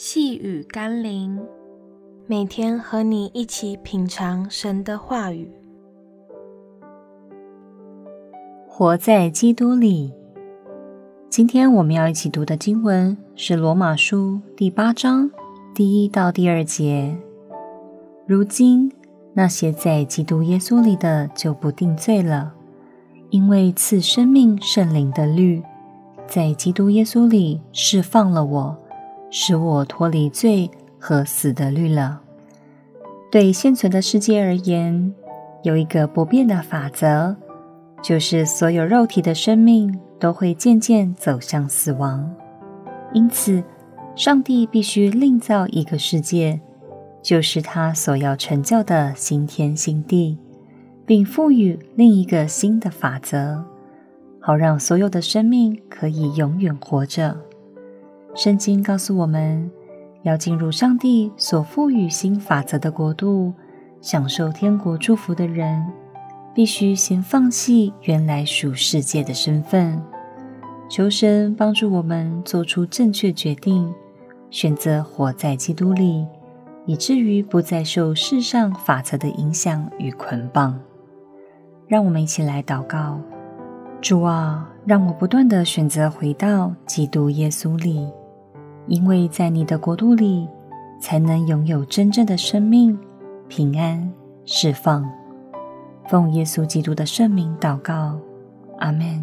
细雨甘霖，每天和你一起品尝神的话语，活在基督里。今天我们要一起读的经文是《罗马书》第八章第一到第二节。如今那些在基督耶稣里的就不定罪了，因为赐生命圣灵的律在基督耶稣里释放了我。使我脱离罪和死的律了。对现存的世界而言，有一个不变的法则，就是所有肉体的生命都会渐渐走向死亡。因此，上帝必须另造一个世界，就是他所要成就的新天新地，并赋予另一个新的法则，好让所有的生命可以永远活着。圣经告诉我们，要进入上帝所赋予新法则的国度，享受天国祝福的人，必须先放弃原来属世界的身份。求神帮助我们做出正确决定，选择活在基督里，以至于不再受世上法则的影响与捆绑。让我们一起来祷告：主啊，让我不断地选择回到基督耶稣里。因为在你的国度里，才能拥有真正的生命、平安、释放。奉耶稣基督的圣名祷告，阿门。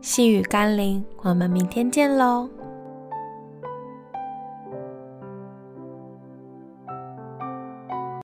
细雨甘霖，我们明天见喽。